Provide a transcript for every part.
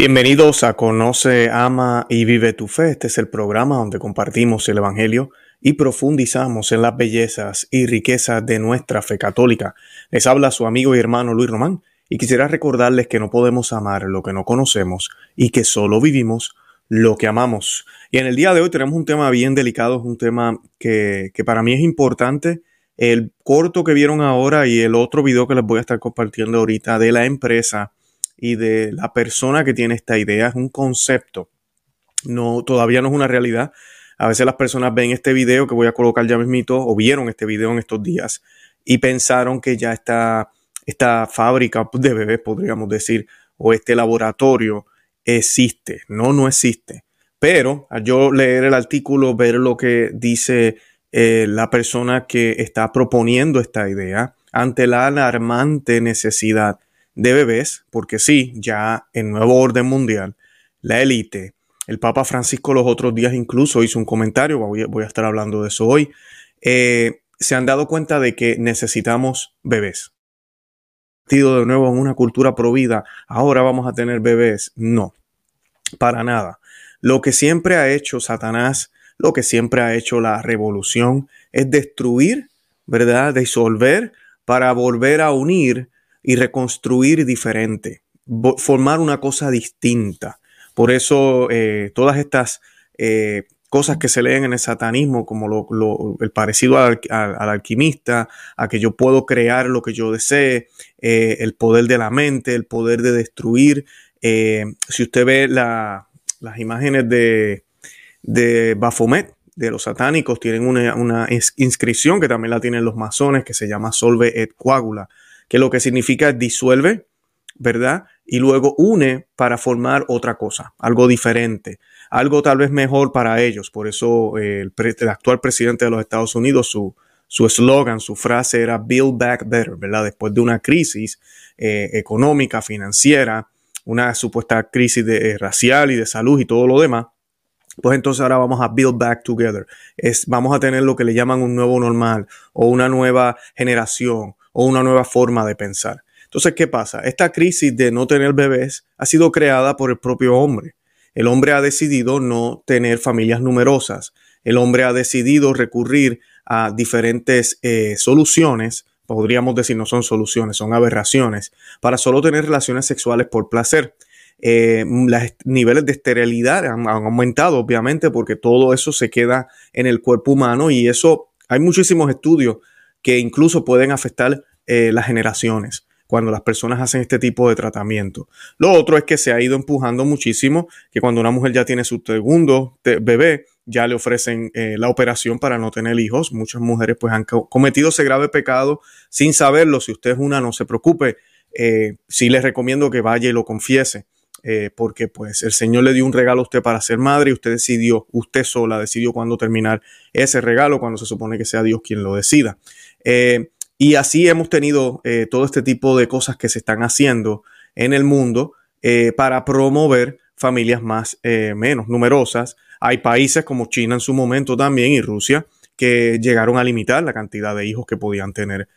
Bienvenidos a Conoce, Ama y Vive tu Fe. Este es el programa donde compartimos el Evangelio y profundizamos en las bellezas y riquezas de nuestra fe católica. Les habla su amigo y hermano Luis Román y quisiera recordarles que no podemos amar lo que no conocemos y que solo vivimos lo que amamos. Y en el día de hoy tenemos un tema bien delicado, un tema que, que para mí es importante. El corto que vieron ahora y el otro video que les voy a estar compartiendo ahorita de la empresa y de la persona que tiene esta idea. Es un concepto. No, todavía no es una realidad. A veces las personas ven este video que voy a colocar ya mismito o vieron este video en estos días y pensaron que ya está esta fábrica de bebés, podríamos decir, o este laboratorio existe. No, no existe. Pero al yo leer el artículo, ver lo que dice eh, la persona que está proponiendo esta idea, ante la alarmante necesidad de bebés, porque sí, ya en nuevo orden mundial, la élite, el Papa Francisco los otros días incluso hizo un comentario, voy a, estar hablando de eso hoy, eh, se han dado cuenta de que necesitamos bebés. De nuevo en una cultura provida, ahora vamos a tener bebés. No, para nada. Lo que siempre ha hecho Satanás, lo que siempre ha hecho la revolución, es destruir, ¿verdad? Disolver para volver a unir y reconstruir diferente, formar una cosa distinta. Por eso eh, todas estas eh, cosas que se leen en el satanismo, como lo, el parecido al, alquimista, a que yo puedo crear lo que yo desee, eh, el poder de la mente, el poder de destruir. si usted ve las imágenes de, de Baphomet, de los satánicos, tienen una, una, inscripción que también la tienen los masones, que se llama Solve et Coagula que lo que significa disuelve, ¿verdad? Y luego une para formar otra cosa, algo diferente, algo tal vez mejor para ellos. Por eso eh, el, actual presidente de los Estados Unidos, su eslogan, su frase era Build Back Better, ¿verdad? Después de una crisis eh, económica, financiera, una supuesta crisis eh, racial y de salud y todo lo demás, pues entonces ahora vamos a build back together. Es, vamos a tener lo que le llaman un nuevo normal o una nueva generación o una nueva forma de pensar. Entonces, ¿qué pasa? Esta crisis de no tener bebés ha sido creada por el propio hombre. El hombre ha decidido no tener familias numerosas. El hombre ha decidido recurrir a diferentes eh, soluciones, podríamos decir no son soluciones, son aberraciones, para solo tener relaciones sexuales por placer. Eh, los niveles de esterilidad han, han, aumentado, obviamente, porque todo eso se queda en el cuerpo humano y eso hay muchísimos estudios que incluso pueden afectar eh, las generaciones cuando las personas hacen este tipo de tratamiento. Lo otro es que se ha ido empujando muchísimo que cuando una mujer ya tiene su segundo bebé, ya le ofrecen eh, la operación para no tener hijos. Muchas mujeres pues han cometido ese grave pecado sin saberlo. Si usted es una, no se preocupe. Eh, sí les recomiendo que vaya y lo confiese. porque pues el Señor le dio un regalo a usted para ser madre y usted decidió, usted sola decidió cuándo terminar ese regalo, cuando se supone que sea Dios quien lo decida. Y así hemos tenido eh, todo este tipo de cosas que se están haciendo en el mundo eh, para promover familias más eh, menos numerosas. Hay países como China en su momento también y Rusia que llegaron a limitar la cantidad de hijos que podían tener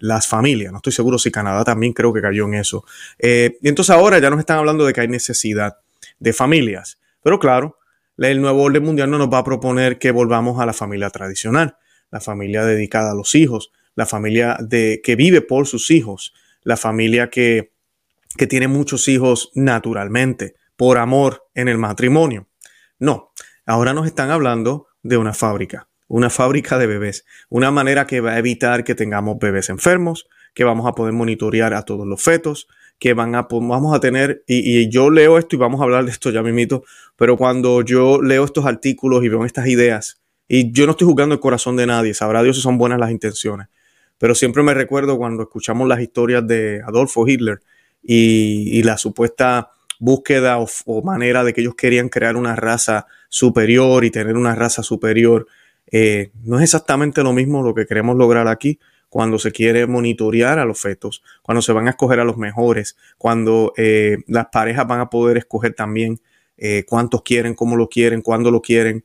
las familias. No estoy seguro si Canadá también creo que cayó en eso. y entonces ahora ya nos están hablando de que hay necesidad de familias. Pero claro, el nuevo orden mundial no nos va a proponer que volvamos a la familia tradicional, la familia dedicada a los hijos, la familia de, que vive por sus hijos, la familia que, que tiene muchos hijos naturalmente, por amor en el matrimonio. No, ahora nos están hablando de una fábrica, una fábrica de bebés, una manera que va a evitar que tengamos bebés enfermos, que vamos a poder monitorear a todos los fetos, que van a, vamos a tener, y, y, yo leo esto y vamos a hablar de esto ya mismito, pero cuando yo leo estos artículos y veo estas ideas, y yo no estoy jugando el corazón de nadie, sabrá Dios si son buenas las intenciones, pero siempre me recuerdo cuando escuchamos las historias de Adolfo Hitler y, la supuesta búsqueda o, manera de que ellos querían crear una raza superior y tener una raza superior. Eh, no es exactamente lo mismo lo que queremos lograr aquí cuando se quiere monitorear a los fetos, cuando se van a escoger a los mejores, cuando eh, las parejas van a poder escoger también eh, cuántos quieren, cómo lo quieren, cuándo lo quieren.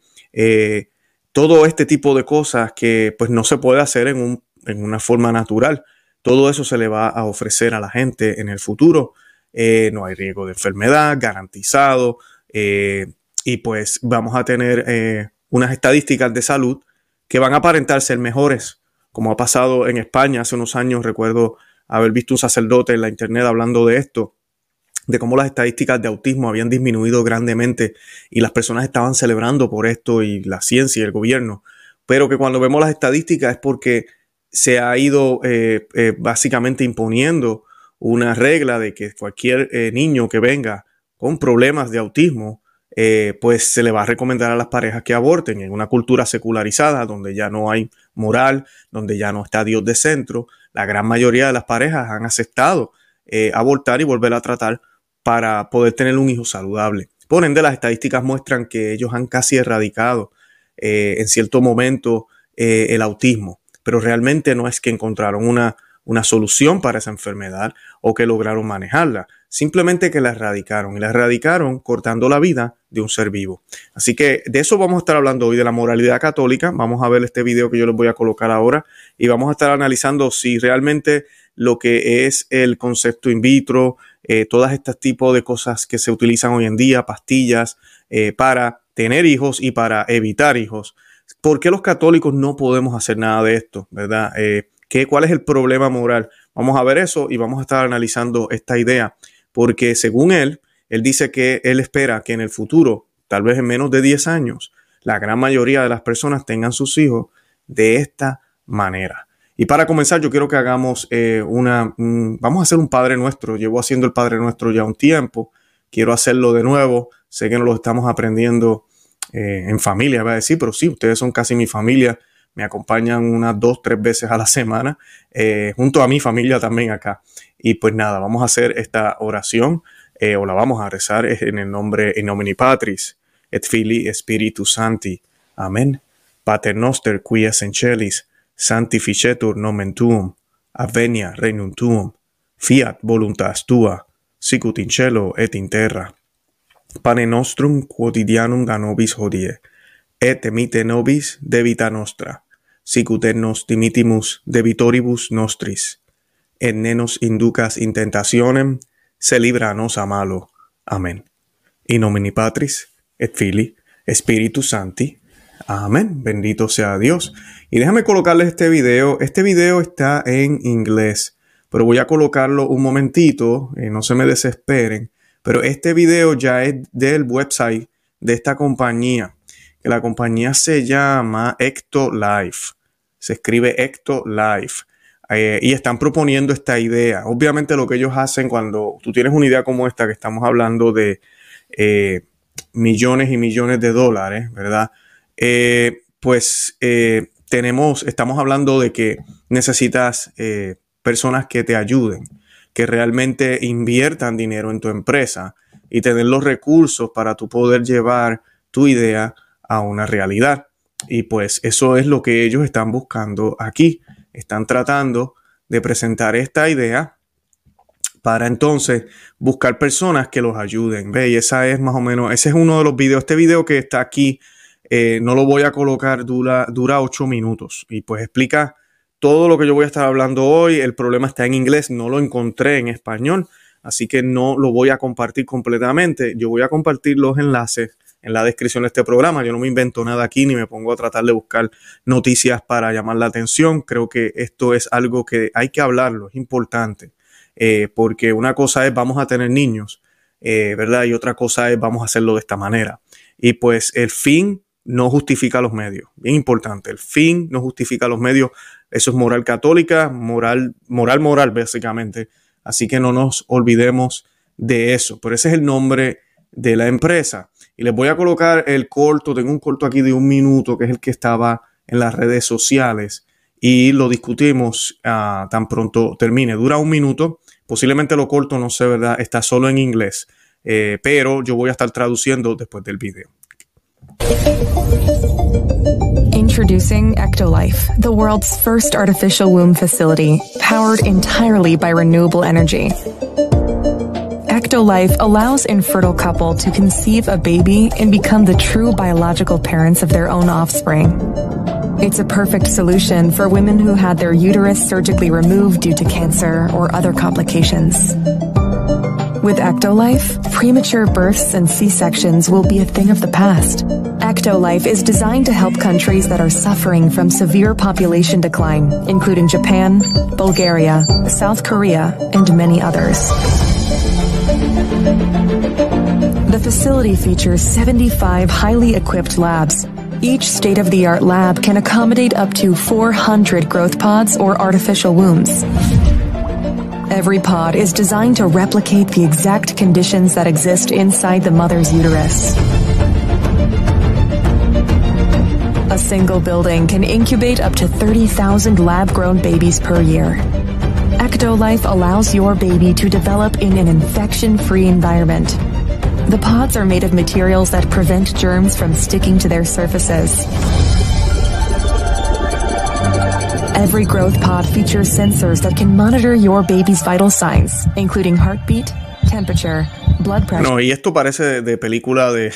Todo este tipo de cosas que pues no se puede hacer en, un, en una forma natural. Todo eso se le va a ofrecer a la gente en el futuro eh, no hay riesgo de enfermedad garantizado eh, y pues vamos a tener eh, unas estadísticas de salud que van a aparentar ser mejores, como ha pasado en España hace unos años. Recuerdo haber visto un sacerdote en la internet hablando de esto, de cómo las estadísticas de autismo habían disminuido grandemente y las personas estaban celebrando por esto y la ciencia y el gobierno, pero que cuando vemos las estadísticas es porque se ha ido básicamente imponiendo una regla de que cualquier eh, niño que venga con problemas de autismo, eh, pues se le va a recomendar a las parejas que aborten en una cultura secularizada donde ya no hay moral, donde ya no está Dios de centro. La gran mayoría de las parejas han aceptado eh, abortar y volver a tratar para poder tener un hijo saludable. Por ende, las estadísticas muestran que ellos han casi erradicado en cierto momento el autismo, pero realmente no es que encontraron una una solución para esa enfermedad o que lograron manejarla, simplemente que la erradicaron y la erradicaron cortando la vida de un ser vivo. Así que de eso vamos a estar hablando hoy, de la moralidad católica. Vamos a ver este video que yo les voy a colocar ahora y vamos a estar analizando si realmente lo que es el concepto in vitro, eh, todas estas tipos de cosas que se utilizan hoy en día, pastillas eh, para tener hijos y para evitar hijos. ¿Por qué los católicos no podemos hacer nada de esto? ¿Verdad? Eh, ¿Cuál es el problema moral? Vamos a ver eso y vamos a estar analizando esta idea, porque según él, él dice que él espera que en el futuro, tal vez en menos de 10 años, la gran mayoría de las personas tengan sus hijos de esta manera. Y para comenzar, yo quiero que hagamos eh, una, vamos a hacer un Padre Nuestro. Llevo haciendo el Padre Nuestro ya un tiempo. Quiero hacerlo de nuevo. Sé que no lo estamos aprendiendo eh, en familia, va a decir, pero sí, ustedes son casi mi familia me acompañan unas dos, tres veces a la semana, eh, junto a mi familia también acá. Y pues nada, vamos a hacer esta oración, o la vamos a rezar en el nombre, in nomine Patris, et Filii Spiritus Santi. Amén. Pater noster, qui es en celis, sanctificetur nomen tuum, avenia regnum tuum, fiat voluntas tua, sicut in cielo et in terra. Pane nostrum quotidianum da nobis hodie, et emite nobis debita nostra, sicut et nos dimitimus debitoribus nostris, et ne nos inducas in tentationem, se libra nos a malo. Amen. In nomini Patris, et Filii, et Spiritus Sancti. Amén. Bendito sea Dios. Y déjame colocarles este video. Este video está en inglés, pero voy a colocarlo un momentito, eh, no se me desesperen. Pero este video ya es del website de esta compañía que la compañía se llama Ecto Life. Se escribe Ecto Life. Eh, y están proponiendo esta idea. Obviamente lo que ellos hacen cuando tú tienes una idea como esta, que estamos hablando de eh, millones y millones de dólares, ¿verdad? Eh, pues tenemos, estamos hablando de que necesitas personas que te ayuden, que realmente inviertan dinero en tu empresa y tener los recursos para tú poder llevar tu idea a una realidad. Y pues eso es lo que ellos están buscando aquí. Están tratando de presentar esta idea para entonces buscar personas que los ayuden. Ve, y esa es más o menos, ese es uno de los videos. Este video que está aquí, eh, no lo voy a colocar, dura, dura ocho minutos y pues explica todo lo que yo voy a estar hablando hoy. El problema está en inglés, no lo encontré en español, así que no lo voy a compartir completamente. Yo voy a compartir los enlaces en la descripción de este programa. Yo no me invento nada aquí ni me pongo a tratar de buscar noticias para llamar la atención. Creo que esto es algo que hay que hablarlo, es importante, eh, porque una cosa es vamos a tener niños, eh, ¿verdad? Y otra cosa es vamos a hacerlo de esta manera. Y pues el fin no justifica los medios. Bien importante, el fin no justifica los medios. Eso es moral católica, moral, moral, moral, básicamente. Así que no nos olvidemos de eso. Pero ese es el nombre de la empresa. Y les voy a colocar el corto, tengo un corto aquí de un minuto, que es el que estaba en las redes sociales, y lo discutimos ah, tan pronto termine. Dura un minuto, posiblemente lo corto, no sé, ¿verdad? Está solo en inglés. eh, pero yo voy a estar traduciendo después del video. Introducing Ectolife, the world's first artificial womb facility, powered entirely by renewable energy. Ectolife allows infertile couple to conceive a baby and become the true biological parents of their own offspring. It's a perfect solution for women who had their uterus surgically removed due to cancer or other complications. With Ectolife, premature births and C-sections will be a thing of the past. Ectolife is designed to help countries that are suffering from severe population decline, including Japan, Bulgaria, South Korea, and many others. The facility features 75 highly equipped labs. Each state of the art lab can accommodate up to 400 growth pods or artificial wombs. Every pod is designed to replicate the exact conditions that exist inside the mother's uterus. A single building can incubate up to 30,000 lab grown babies per year. Ectolife allows your baby to develop in an infection free environment. The pods are made of materials that prevent germs from sticking to their surfaces. Every growth pod features sensors that can monitor your baby's vital signs, including heartbeat, temperature, blood pressure. No, y esto parece de, de película de,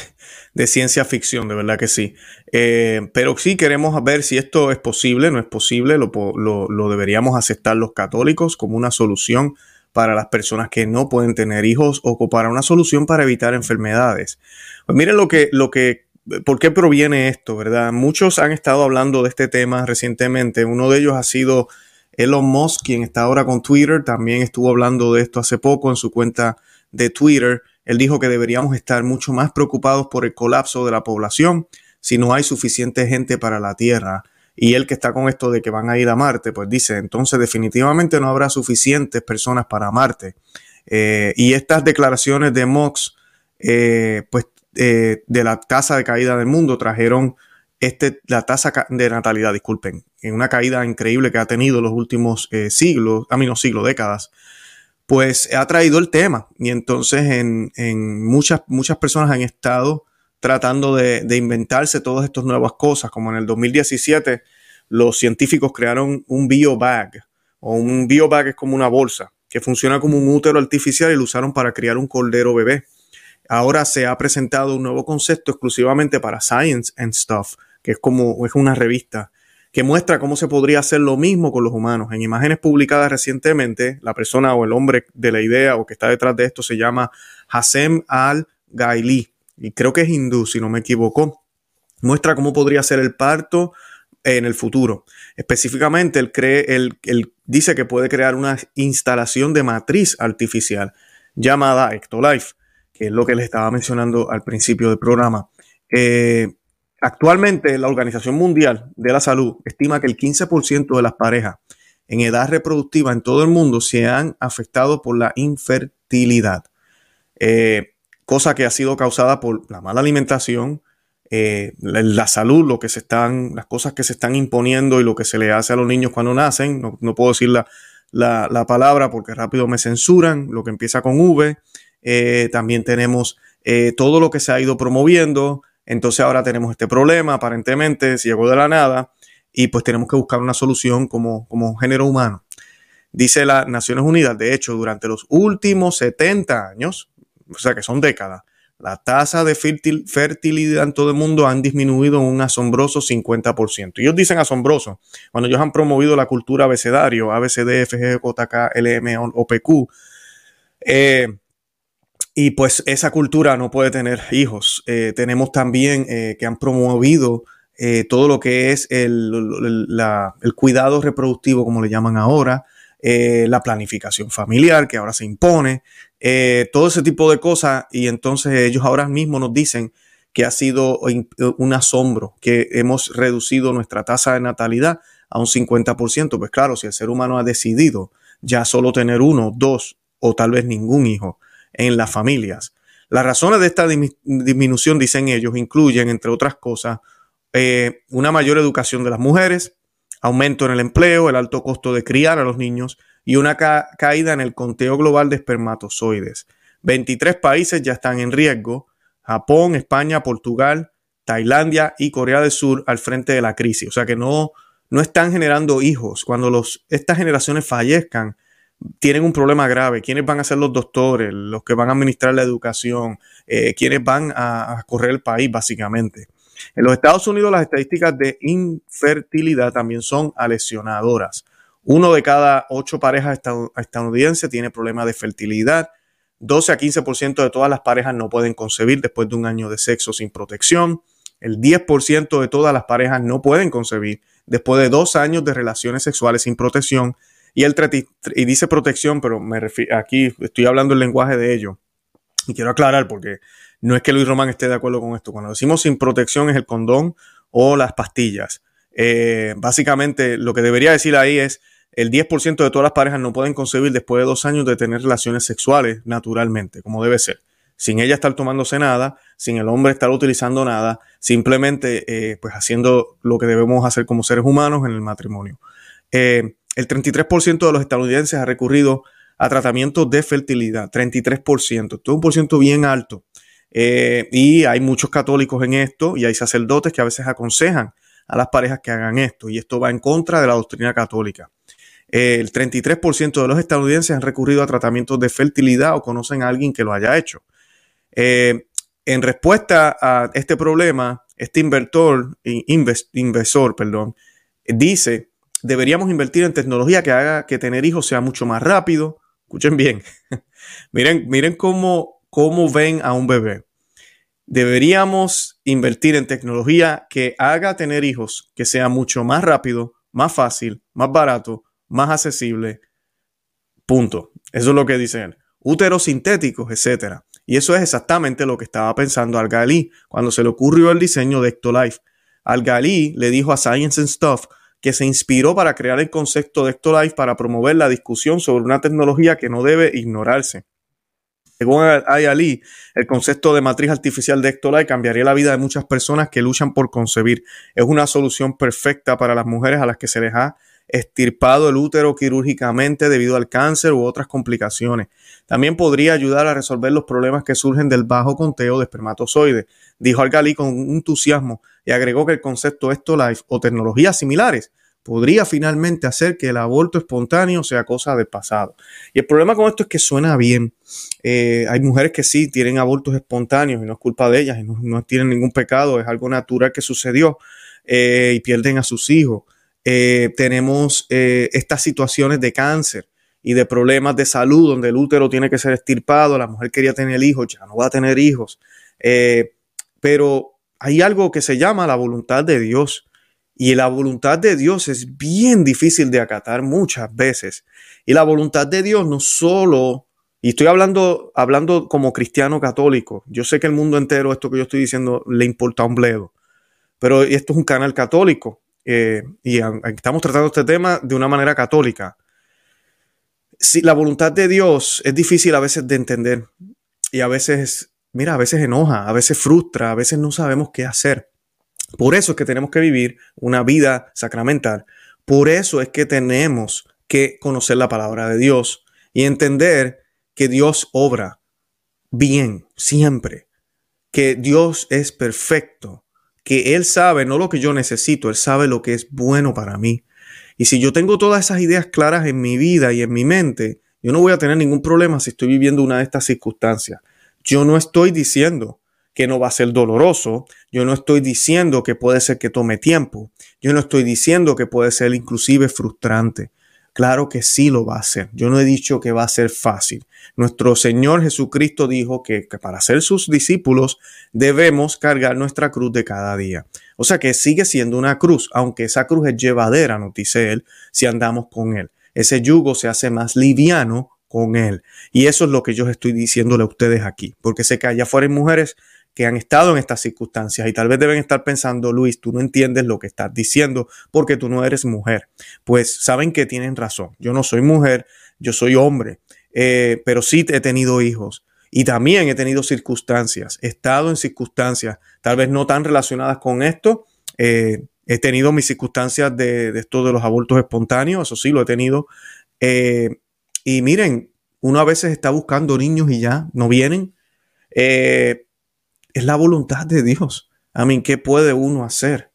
de, ciencia ficción, de verdad que sí. Eh, pero sí queremos ver si esto es posible, no es posible, lo, lo, lo deberíamos aceptar los católicos como una solución para las personas que no pueden tener hijos o para una solución para evitar enfermedades. Pues miren lo que, lo que ¿Por qué proviene esto, verdad? Muchos han estado hablando de este tema recientemente. Uno de ellos ha sido Elon Musk, quien está ahora con Twitter. También estuvo hablando de esto hace poco en su cuenta de Twitter. Él dijo que deberíamos estar mucho más preocupados por el colapso de la población si no hay suficiente gente para la Tierra. Y él que está con esto de que van a ir a Marte, pues dice, entonces definitivamente no habrá suficientes personas para Marte. Eh, y estas declaraciones de Musk, eh, pues eh, de la tasa de caída del mundo trajeron este, la tasa de natalidad, disculpen, en una caída increíble que ha tenido los últimos eh, siglos, a menos siglos, décadas, pues ha traído el tema. Y entonces en, en muchas, muchas personas han estado tratando de, de, inventarse todas estas nuevas cosas, como en el 2017 los científicos crearon un biobag, o un biobag es como una bolsa, que funciona como un útero artificial y lo usaron para criar un cordero bebé. Ahora se ha presentado un nuevo concepto exclusivamente para Science and Stuff, que es como es una revista que muestra cómo se podría hacer lo mismo con los humanos. En imágenes publicadas recientemente, la persona o el hombre de la idea o que está detrás de esto se llama Hassem al-Gaili y creo que es hindú, si no me equivoco. Muestra cómo podría ser el parto en el futuro. Específicamente, él, cree, él, él dice que puede crear una instalación de matriz artificial llamada Ectolife que es lo que les estaba mencionando al principio del programa. Eh, actualmente la Organización Mundial de la Salud estima que el 15% de las parejas en edad reproductiva en todo el mundo se han afectado por la infertilidad, eh, cosa que ha sido causada por la mala alimentación, eh, la, salud, lo que se están, las cosas que se están imponiendo y lo que se le hace a los niños cuando nacen. No, no puedo decir la, la, la, palabra porque rápido me censuran, lo que empieza con V, eh, también tenemos eh, todo lo que se ha ido promoviendo. Entonces ahora tenemos este problema, aparentemente, se llegó de la nada y pues tenemos que buscar una solución como, como género humano. Dice las Naciones Unidas, de hecho, durante los últimos 70 años, o sea que son décadas, la tasa de fertilidad en todo el mundo han disminuido un asombroso 50%. Ellos dicen asombroso. Cuando ellos han promovido la cultura abecedario, ABCD, FG, JK, LM, OPQ, eh, y pues esa cultura no puede tener hijos. Eh, tenemos también eh, que han promovido eh, todo lo que es el, el, cuidado reproductivo, como le llaman ahora, eh, la planificación familiar que ahora se impone, todo ese tipo de cosas. Y entonces ellos ahora mismo nos dicen que ha sido un asombro, que hemos reducido nuestra tasa de natalidad a un 50%. Pues claro, si el ser humano ha decidido ya solo tener uno, dos o tal vez ningún hijo, en las familias. Las razones de esta disminución, dicen ellos, incluyen, entre otras cosas, eh, una mayor educación de las mujeres, aumento en el empleo, el alto costo de criar a los niños y una ca caída en el conteo global de espermatozoides. 23 países ya están en riesgo. Japón, España, Portugal, Tailandia y Corea del Sur al frente de la crisis. O sea que no, no están generando hijos. Cuando los, estas generaciones fallezcan, tienen un problema grave. ¿Quiénes van a ser los doctores? Los que van a administrar la educación. Eh, ¿Quiénes van a, correr el país, básicamente? En los Estados Unidos las estadísticas de infertilidad también son alesionadoras. Uno de cada ocho parejas estadounidenses tiene problemas de fertilidad. 12 a 15% de todas las parejas no pueden concebir después de un año de sexo sin protección. El 10% de todas las parejas no pueden concebir después de dos años de relaciones sexuales sin protección. Y, y dice protección, pero me aquí estoy hablando el lenguaje de ello. Y quiero aclarar porque no es que Luis Román esté de acuerdo con esto. Cuando decimos sin protección es el condón o las pastillas. Eh, básicamente lo que debería decir ahí es el 10% de todas las parejas no pueden concebir después de dos años de tener relaciones sexuales naturalmente, como debe ser. Sin ella estar tomándose nada, sin el hombre estar utilizando nada, simplemente eh, pues haciendo lo que debemos hacer como seres humanos en el matrimonio. Eh, el 33% de los estadounidenses ha recurrido a tratamientos de fertilidad, 33%, esto es un por ciento bien alto. Eh, y hay muchos católicos en esto y hay sacerdotes que a veces aconsejan a las parejas que hagan esto y esto va en contra de la doctrina católica. el 33% de los estadounidenses han recurrido a tratamientos de fertilidad o conocen a alguien que lo haya hecho. Eh, en respuesta a este problema, este inversor, inversor perdón, dice, deberíamos invertir en tecnología que haga que tener hijos sea mucho más rápido. Escuchen bien. miren, miren cómo, cómo ven a un bebé. Deberíamos invertir en tecnología que haga tener hijos que sea mucho más rápido, más fácil, más barato, más accesible. Punto. Eso es lo que dicen. Úteros sintéticos, etcétera. Y eso es exactamente lo que estaba pensando Al Gali cuando se le ocurrió el diseño de Ectolife. Al Gali le dijo a Science and Stuff que se inspiró para crear el concepto de Ectolife para promover la discusión sobre una tecnología que no debe ignorarse. Según Ali, el concepto de matriz artificial de Ectolife cambiaría la vida de muchas personas que luchan por concebir. Es una solución perfecta para las mujeres a las que se les ha estirpado el útero quirúrgicamente debido al cáncer u otras complicaciones. También podría ayudar a resolver los problemas que surgen del bajo conteo de espermatozoides, dijo Algali con entusiasmo y agregó que el concepto Esto-Life o tecnologías similares podría finalmente hacer que el aborto espontáneo sea cosa del pasado. Y el problema con esto es que suena bien. Eh, hay mujeres que sí tienen abortos espontáneos y no es culpa de ellas y no, tienen ningún pecado, es algo natural que sucedió eh, y pierden a sus hijos. Eh, tenemos estas situaciones de cáncer y de problemas de salud, donde el útero tiene que ser estirpado, la mujer quería tener hijos, ya no va a tener hijos. Eh, pero hay algo que se llama la voluntad de Dios. Y la voluntad de Dios es bien difícil de acatar muchas veces. Y la voluntad de Dios no solo, y estoy hablando, hablando como cristiano católico, yo sé que el mundo entero esto que yo estoy diciendo le importa un bledo, pero esto es un canal católico eh, y estamos tratando este tema de una manera católica si la voluntad de Dios es difícil a veces de entender y a veces, mira, a veces enoja, a veces frustra, a veces no sabemos qué hacer. Por eso es que tenemos que vivir una vida sacramental. Por eso es que tenemos que conocer la palabra de Dios y entender que Dios obra bien, siempre, que Dios es perfecto, que Él sabe no lo que yo necesito, Él sabe lo que es bueno para mí. Y si yo tengo todas esas ideas claras en mi vida y en mi mente, yo no voy a tener ningún problema si estoy viviendo una de estas circunstancias. Yo no estoy diciendo que no va a ser doloroso, yo no estoy diciendo que puede ser que tome tiempo, yo no estoy diciendo que puede ser inclusive frustrante. Claro que sí lo va a hacer. Yo no he dicho que va a ser fácil. Nuestro Señor Jesucristo dijo que, para ser sus discípulos debemos cargar nuestra cruz de cada día. O sea que sigue siendo una cruz, aunque esa cruz es llevadera, nos dice Él, si andamos con Él. Ese yugo se hace más liviano con Él. Y eso es lo que yo estoy diciéndole a ustedes aquí, porque sé que allá afuera hay mujeres que han estado en estas circunstancias y tal vez deben estar pensando, Luis, tú no entiendes lo que estás diciendo porque tú no eres mujer. Pues saben que tienen razón. Yo no soy mujer, yo soy hombre, eh, pero sí he tenido hijos y también he tenido circunstancias, he estado en circunstancias tal vez no tan relacionadas con esto. Eh, he tenido mis circunstancias de, esto de los abortos espontáneos, eso sí lo he tenido. Eh, y miren, uno a veces está buscando niños y ya no vienen. Eh, es la voluntad de Dios. A mí, ¿qué puede uno hacer?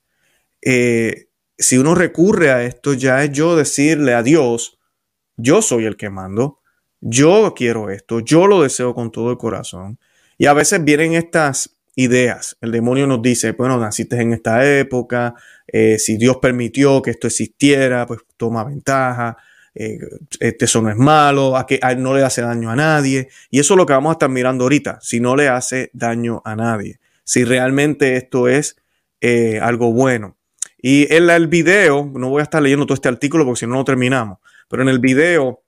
Si uno recurre a esto, ya es yo decirle a Dios, yo soy el que mando, yo quiero esto, yo lo deseo con todo el corazón. Y a veces vienen estas ideas. El demonio nos dice, bueno, naciste en esta época, eh, si Dios permitió que esto existiera, pues toma ventaja, eh, este eso no es malo, a que no le hace daño a nadie. Y eso es lo que vamos a estar mirando ahorita, si no le hace daño a nadie, si realmente esto es eh, algo bueno. Y en el video, no voy a estar leyendo todo este artículo porque si no, no terminamos, pero en el video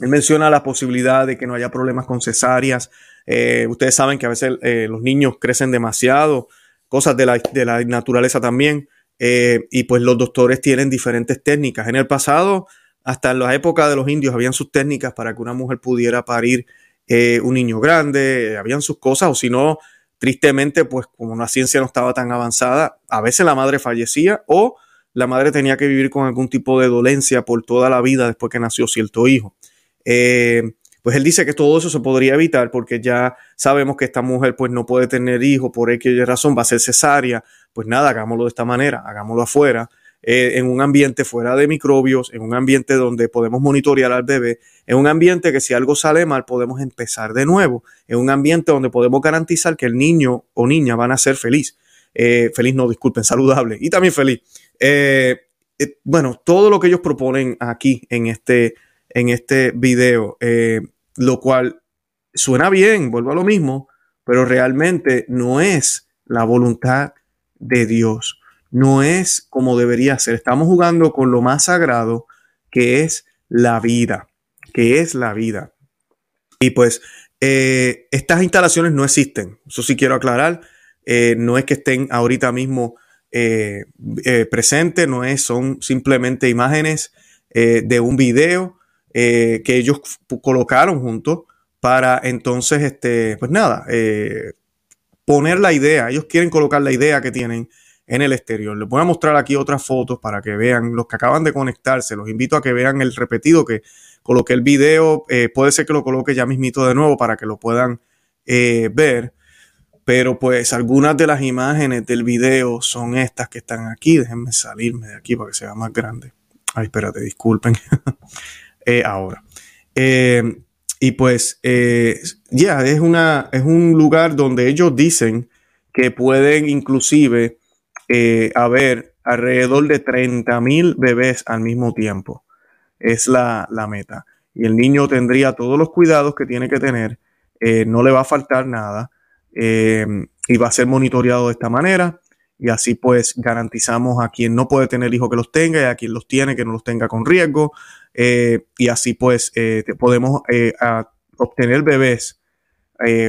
él menciona la posibilidad de que no haya problemas con cesáreas. Eh, ustedes saben que a veces los niños crecen demasiado, cosas de la, naturaleza también. y pues los doctores tienen diferentes técnicas. En el pasado, hasta en la época de los indios habían sus técnicas para que una mujer pudiera parir eh, un niño grande, habían sus cosas, o si no, tristemente, pues como la ciencia no estaba tan avanzada, a veces la madre fallecía o la madre tenía que vivir con algún tipo de dolencia por toda la vida después que nació cierto hijo. Eh, pues él dice que todo eso se podría evitar porque ya sabemos que esta mujer pues no puede tener hijo por X razón, va a ser cesárea, pues nada, hagámoslo de esta manera, hagámoslo afuera. Eh, en un ambiente fuera de microbios, en un ambiente donde podemos monitorear al bebé, en un ambiente que si algo sale mal podemos empezar de nuevo, en un ambiente donde podemos garantizar que el niño o niña van a ser feliz. Eh, feliz no, disculpen, saludable y también feliz. Bueno, todo lo que ellos proponen aquí en este, en este video, lo cual suena bien, vuelvo a lo mismo, pero realmente no es la voluntad de Dios no es como debería ser. Estamos jugando con lo más sagrado que es la vida, que es la vida. Y pues eh, estas instalaciones no existen, eso sí quiero aclarar. Eh, no es que estén ahorita mismo eh, presentes, no es, son simplemente imágenes de un video que ellos colocaron juntos para entonces, este, pues nada, poner la idea. Ellos quieren colocar la idea que tienen en el exterior. Les voy a mostrar aquí otras fotos para que vean los que acaban de conectarse. Los invito a que vean el repetido que coloqué el video. Eh, puede ser que lo coloque ya mismito de nuevo para que lo puedan eh, ver. Pero pues algunas de las imágenes del video son estas que están aquí. Déjenme salirme de aquí para que sea más grande. Ay, espérate, disculpen. Eh, ahora. y pues, ya, es, una, es un lugar donde ellos dicen que pueden inclusive eh, haber alrededor de 30 mil bebés al mismo tiempo. Es la, meta. Y el niño tendría todos los cuidados que tiene que tener, eh, no le va a faltar nada eh, y va a ser monitoreado de esta manera. Y así pues garantizamos a quien no puede tener hijos que los tenga y a quien los tiene que no los tenga con riesgo. y así pues podemos obtener bebés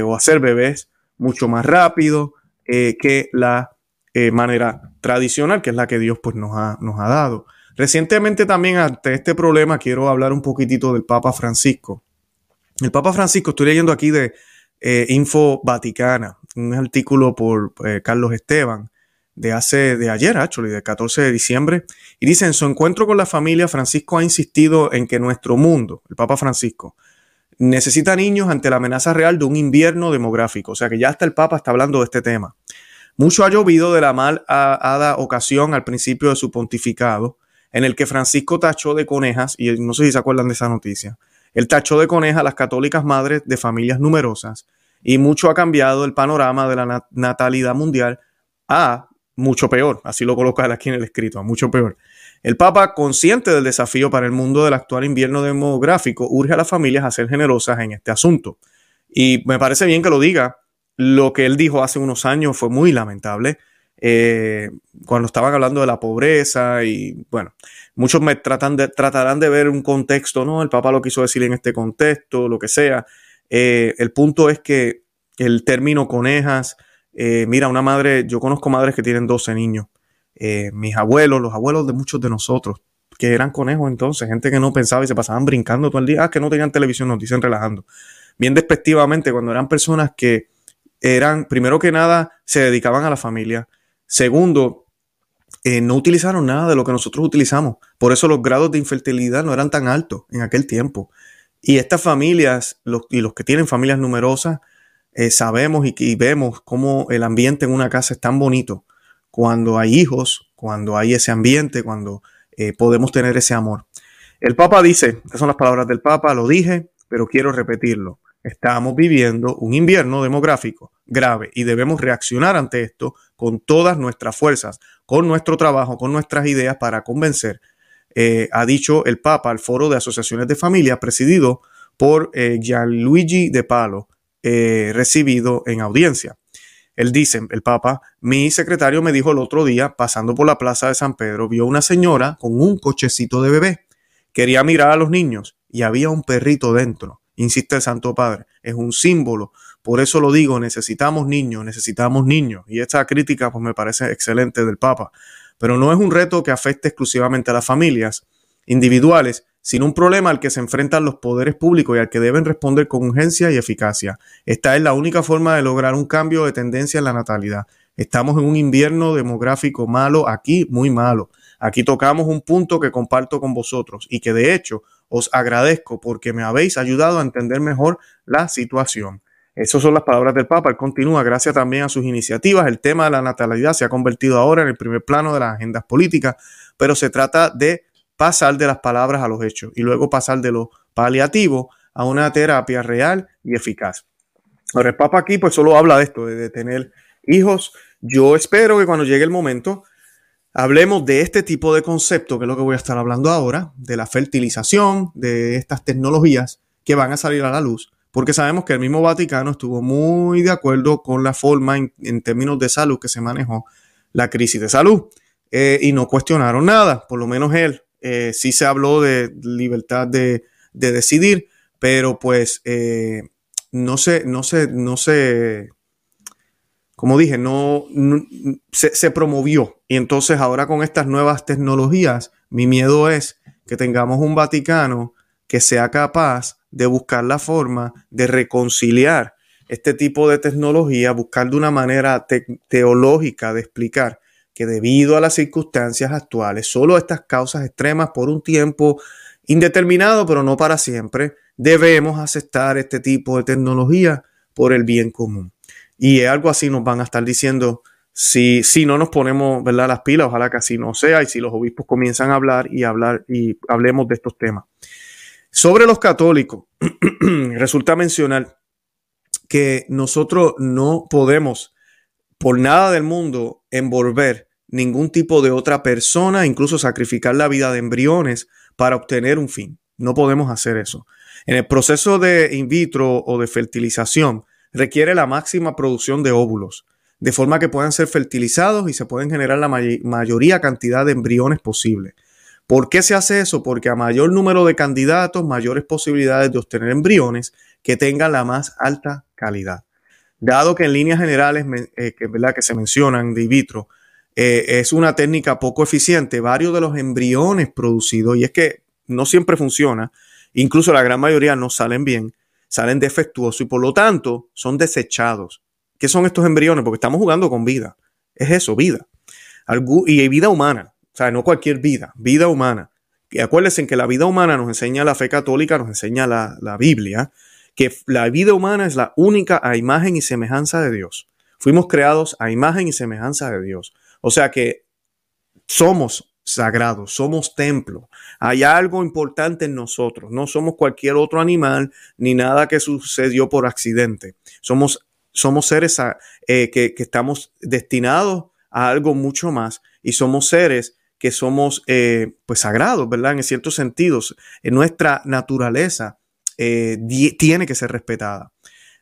o hacer bebés mucho más rápido que la eh, manera tradicional, que es la que Dios pues, nos, ha, nos ha dado. Recientemente también ante este problema quiero hablar un poquitito del Papa Francisco. El Papa Francisco, estoy leyendo aquí de eh, Info Vaticana, un artículo por eh, Carlos Esteban de hace, de ayer, actually, del 14 de diciembre, y dice, en su encuentro con la familia, Francisco ha insistido en que nuestro mundo, el Papa Francisco, necesita niños ante la amenaza real de un invierno demográfico. O sea que ya hasta el Papa está hablando de este tema. Mucho ha llovido de la mal hada ocasión al principio de su pontificado, en el que Francisco tachó de conejas, y no sé si se acuerdan de esa noticia, él tachó de conejas a las católicas madres de familias numerosas, y mucho ha cambiado el panorama de la natalidad mundial a mucho peor, así lo coloca aquí en el escrito, mucho peor. El Papa, consciente del desafío para el mundo del actual invierno demográfico, urge a las familias a ser generosas en este asunto. Y me parece bien que lo diga, lo que él dijo hace unos años fue muy lamentable. Eh, cuando estaban hablando de la pobreza y bueno, muchos me tratan de, tratarán de ver un contexto, ¿no? El Papa lo quiso decir en este contexto, lo que sea. Eh, el punto es que el término conejas, eh, mira, una madre, yo conozco madres que tienen 12 niños, mis abuelos, los abuelos de muchos de nosotros, que eran conejos entonces, gente que no pensaba y se pasaban brincando todo el día, ah, que no tenían televisión, nos dicen relajando. Bien despectivamente, cuando eran personas que eran, primero que nada, se dedicaban a la familia. Segundo, eh, no utilizaron nada de lo que nosotros utilizamos. Por eso los grados de infertilidad no eran tan altos en aquel tiempo. Y estas familias, los, y los que tienen familias numerosas, eh, sabemos y, vemos cómo el ambiente en una casa es tan bonito cuando hay hijos, cuando hay ese ambiente, cuando eh, podemos tener ese amor. El Papa dice, estas son las palabras del Papa, lo dije, pero quiero repetirlo. Estamos viviendo un invierno demográfico grave y debemos reaccionar ante esto con todas nuestras fuerzas, con nuestro trabajo, con nuestras ideas para convencer, eh, ha dicho el Papa al Foro de Asociaciones de Familias presidido por eh, Gianluigi De Palo, eh, recibido en audiencia. Él dice, el Papa, mi secretario me dijo el otro día, pasando por la plaza de San Pedro, vio una señora con un cochecito de bebé. Quería mirar a los niños y había un perrito dentro. Insiste el Santo Padre, es un símbolo. Por eso lo digo, necesitamos niños, necesitamos niños. Y esta crítica pues me parece excelente del Papa. Pero no es un reto que afecte exclusivamente a las familias individuales, sino un problema al que se enfrentan los poderes públicos y al que deben responder con urgencia y eficacia. Esta es la única forma de lograr un cambio de tendencia en la natalidad. Estamos en un invierno demográfico malo aquí, muy malo. Aquí tocamos un punto que comparto con vosotros y que de hecho os agradezco porque me habéis ayudado a entender mejor la situación. Esas son las palabras del Papa. Él continúa, gracias también a sus iniciativas. El tema de la natalidad se ha convertido ahora en el primer plano de las agendas políticas, pero se trata de pasar de las palabras a los hechos y luego pasar de lo paliativo a una terapia real y eficaz. Ahora, el Papa aquí pues solo habla de esto, de tener hijos. Yo espero que cuando llegue el momento hablemos de este tipo de concepto, que es lo que voy a estar hablando ahora, de la fertilización, de estas tecnologías que van a salir a la luz porque sabemos que el mismo Vaticano estuvo muy de acuerdo con la forma en, términos de salud que se manejó la crisis de salud eh, y no cuestionaron nada, por lo menos él. Eh, sí se habló de libertad de, decidir, pero pues eh, no sé, no sé, no sé, como dije, no, se, se, promovió. Y entonces ahora con estas nuevas tecnologías, mi miedo es que tengamos un Vaticano que sea capaz de buscar la forma de reconciliar este tipo de tecnología, buscar de una manera teológica de explicar que debido a las circunstancias actuales, solo estas causas extremas por un tiempo indeterminado, pero no para siempre, debemos aceptar este tipo de tecnología por el bien común. Y algo así nos van a estar diciendo si, si no nos ponemos ¿verdad? las pilas, ojalá que así no sea, y si los obispos comienzan a hablar y hablar y hablemos de estos temas. Sobre los católicos, resulta mencionar que nosotros no podemos por nada del mundo envolver ningún tipo de otra persona, incluso sacrificar la vida de embriones para obtener un fin. No podemos hacer eso. En el proceso de in vitro o de fertilización requiere la máxima producción de óvulos, de forma que puedan ser fertilizados y se pueden generar la mayoría cantidad de embriones posible. ¿Por qué se hace eso? Porque a mayor número de candidatos, mayores posibilidades de obtener embriones que tengan la más alta calidad. Dado que en líneas generales eh, que, ¿verdad? que se mencionan de in vitro, eh, es una técnica poco eficiente, varios de los embriones producidos, y es que no siempre funciona, incluso la gran mayoría no salen bien, salen defectuosos y por lo tanto son desechados. ¿Qué son estos embriones? Porque estamos jugando con vida. Es eso, vida. y vida humana. O sea, no cualquier vida, vida humana. Y acuérdense que la vida humana nos enseña la fe católica, nos enseña la, la Biblia, que la vida humana es la única a imagen y semejanza de Dios. Fuimos creados a imagen y semejanza de Dios. O sea que somos sagrados, somos templo. Hay algo importante en nosotros. No somos cualquier otro animal ni nada que sucedió por accidente. Somos, somos seres eh, que, que, estamos destinados a algo mucho más y somos seres que somos eh, pues sagrados, ¿verdad? En ciertos sentidos, en nuestra naturaleza eh, tiene que ser respetada.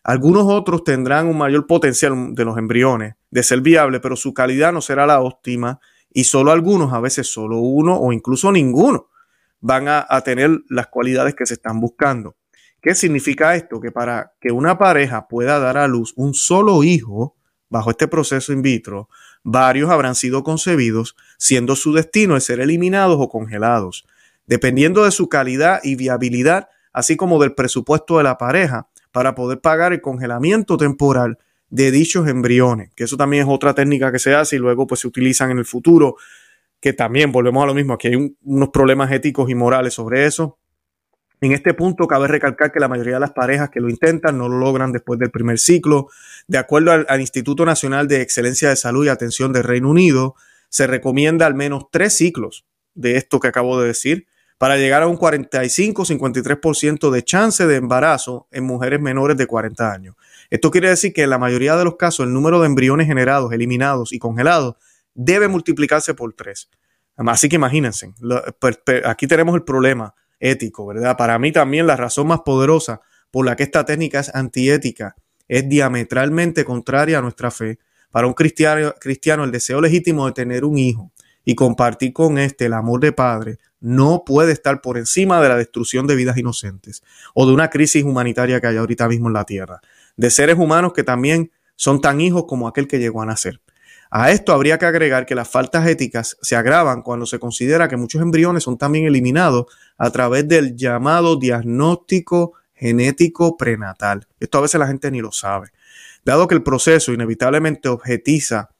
Algunos otros tendrán un mayor potencial de los embriones de ser viable, pero su calidad no será la óptima y solo algunos, a veces solo uno o incluso ninguno, van a, a tener las cualidades que se están buscando. ¿Qué significa esto? Que para que una pareja pueda dar a luz un solo hijo bajo este proceso in vitro, varios habrán sido concebidos, siendo su destino el ser eliminados o congelados. Dependiendo de su calidad y viabilidad, así como del presupuesto de la pareja, para poder pagar el congelamiento temporal de dichos embriones, que eso también es otra técnica que se hace y luego pues se utilizan en el futuro, que también volvemos a lo mismo, aquí hay unos problemas éticos y morales sobre eso, En este punto cabe recalcar que la mayoría de las parejas que lo intentan no lo logran después del primer ciclo. De acuerdo al, al, Instituto Nacional de Excelencia de Salud y Atención del Reino Unido, se recomienda al menos tres ciclos de esto que acabo de decir para llegar a un 45-53% de chance de embarazo en mujeres menores de 40 años. Esto quiere decir que en la mayoría de los casos el número de embriones generados, eliminados y congelados debe multiplicarse por tres. Así que imagínense, aquí tenemos el problema ético, ¿verdad? Para mí también la razón más poderosa por la que esta técnica es antiética es diametralmente contraria a nuestra fe. Para un cristiano, cristiano el deseo legítimo de tener un hijo y compartir con éste el amor de padre no puede estar por encima de la destrucción de vidas inocentes o de una crisis humanitaria que hay ahorita mismo en la tierra, de seres humanos que también son tan hijos como aquel que llegó a nacer. A esto habría que agregar que las faltas éticas se agravan cuando se considera que muchos embriones son también eliminados a través del llamado diagnóstico genético prenatal. Esto a veces la gente ni lo sabe. Dado que el proceso inevitablemente objetiza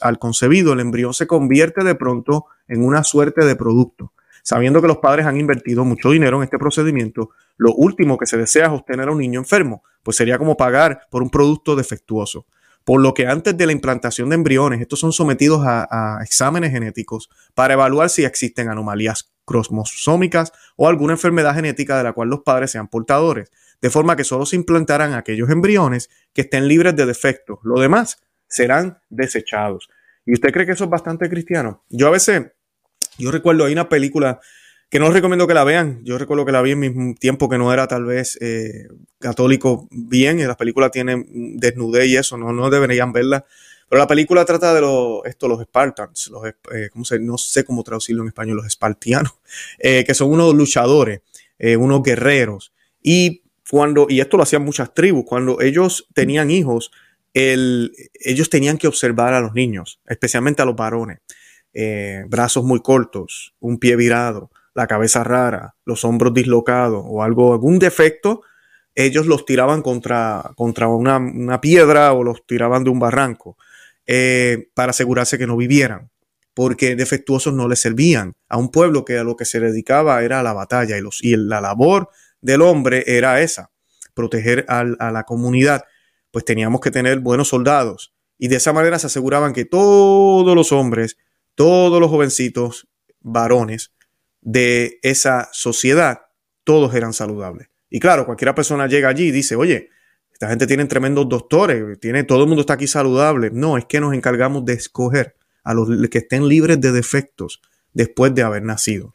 al concebido, el embrión se convierte de pronto en una suerte de producto. Sabiendo que los padres han invertido mucho dinero en este procedimiento, lo último que se desea es obtener a un niño enfermo, pues sería como pagar por un producto defectuoso por lo que antes de la implantación de embriones, estos son sometidos a, exámenes genéticos para evaluar si existen anomalías cromosómicas o alguna enfermedad genética de la cual los padres sean portadores, de forma que solo se implantarán aquellos embriones que estén libres de defectos. Lo demás serán desechados. ¿Y usted cree que eso es bastante cristiano? Yo a veces, yo recuerdo, hay una película que no recomiendo que la vean. Yo recuerdo que la vi en mi tiempo que no era tal vez eh, católico bien, y las películas tienen desnudez y eso, no, no deberían verla. Pero la película trata de los, esto, los Spartans, los, eh, ¿cómo se, no sé cómo traducirlo en español, los espartianos, eh, que son unos luchadores, unos guerreros. Y cuando, y esto lo hacían muchas tribus, cuando ellos tenían hijos, el, ellos tenían que observar a los niños, especialmente a los varones. Brazos muy cortos, un pie virado, la cabeza rara, los hombros dislocados o algo, algún defecto, ellos los tiraban contra, contra una, piedra o los tiraban de un barranco eh, para asegurarse que no vivieran, porque defectuosos no les servían. A un pueblo que a lo que se dedicaba era a la batalla y, los, y la labor del hombre era esa, proteger a la comunidad, pues teníamos que tener buenos soldados y de esa manera se aseguraban que todos los hombres, todos los jovencitos varones de esa sociedad, todos eran saludables. Y claro, cualquiera persona llega allí y dice, oye, esta gente tiene tremendos doctores, tiene, todo el mundo está aquí saludable. No, es que nos encargamos de escoger a los que estén libres de defectos después de haber nacido.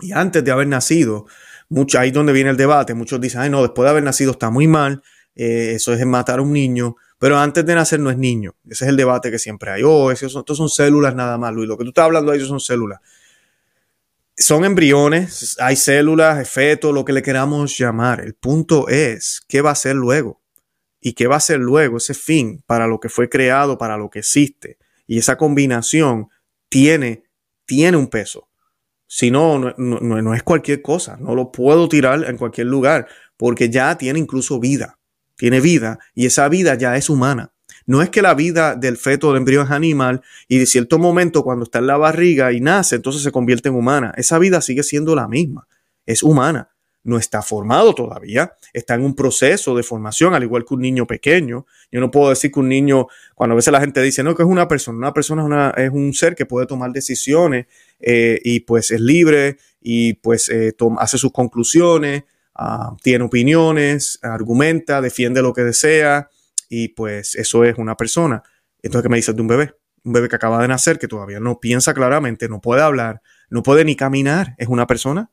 Y antes de haber nacido, mucho, ahí es donde viene el debate. Muchos dicen, no, después de haber nacido está muy mal, eh, eso es matar a un niño, pero antes de nacer no es niño. Ese es el debate que siempre hay. Oh, esos son, estos son células nada más, Luis. Lo que tú estás hablando ahí son células son embriones, hay células, feto, lo que le queramos llamar. El punto es, ¿qué va a ser luego? ¿Y qué va a ser luego ese fin para lo que fue creado, para lo que existe? Y esa combinación tiene, tiene un peso. Si no, no, no es cualquier cosa. No lo puedo tirar en cualquier lugar porque ya tiene incluso vida. Tiene vida y esa vida ya es humana. No es que la vida del feto del embrión es animal y de cierto momento cuando está en la barriga y nace, entonces se convierte en humana. Esa vida sigue siendo la misma. Es humana. No está formado todavía, está en un proceso de formación, al igual que un niño pequeño. Yo no puedo decir que un niño, cuando a veces la gente dice, no, que es una persona, una persona es, un ser que puede tomar decisiones eh, y pues es libre y pues eh, hace sus conclusiones, ah, tiene opiniones, argumenta, defiende lo que desea, y pues eso es una persona. Entonces, ¿qué me dices de un bebé? Un bebé que acaba de nacer, que todavía no piensa claramente, no puede hablar, no puede ni caminar. ¿Es una persona?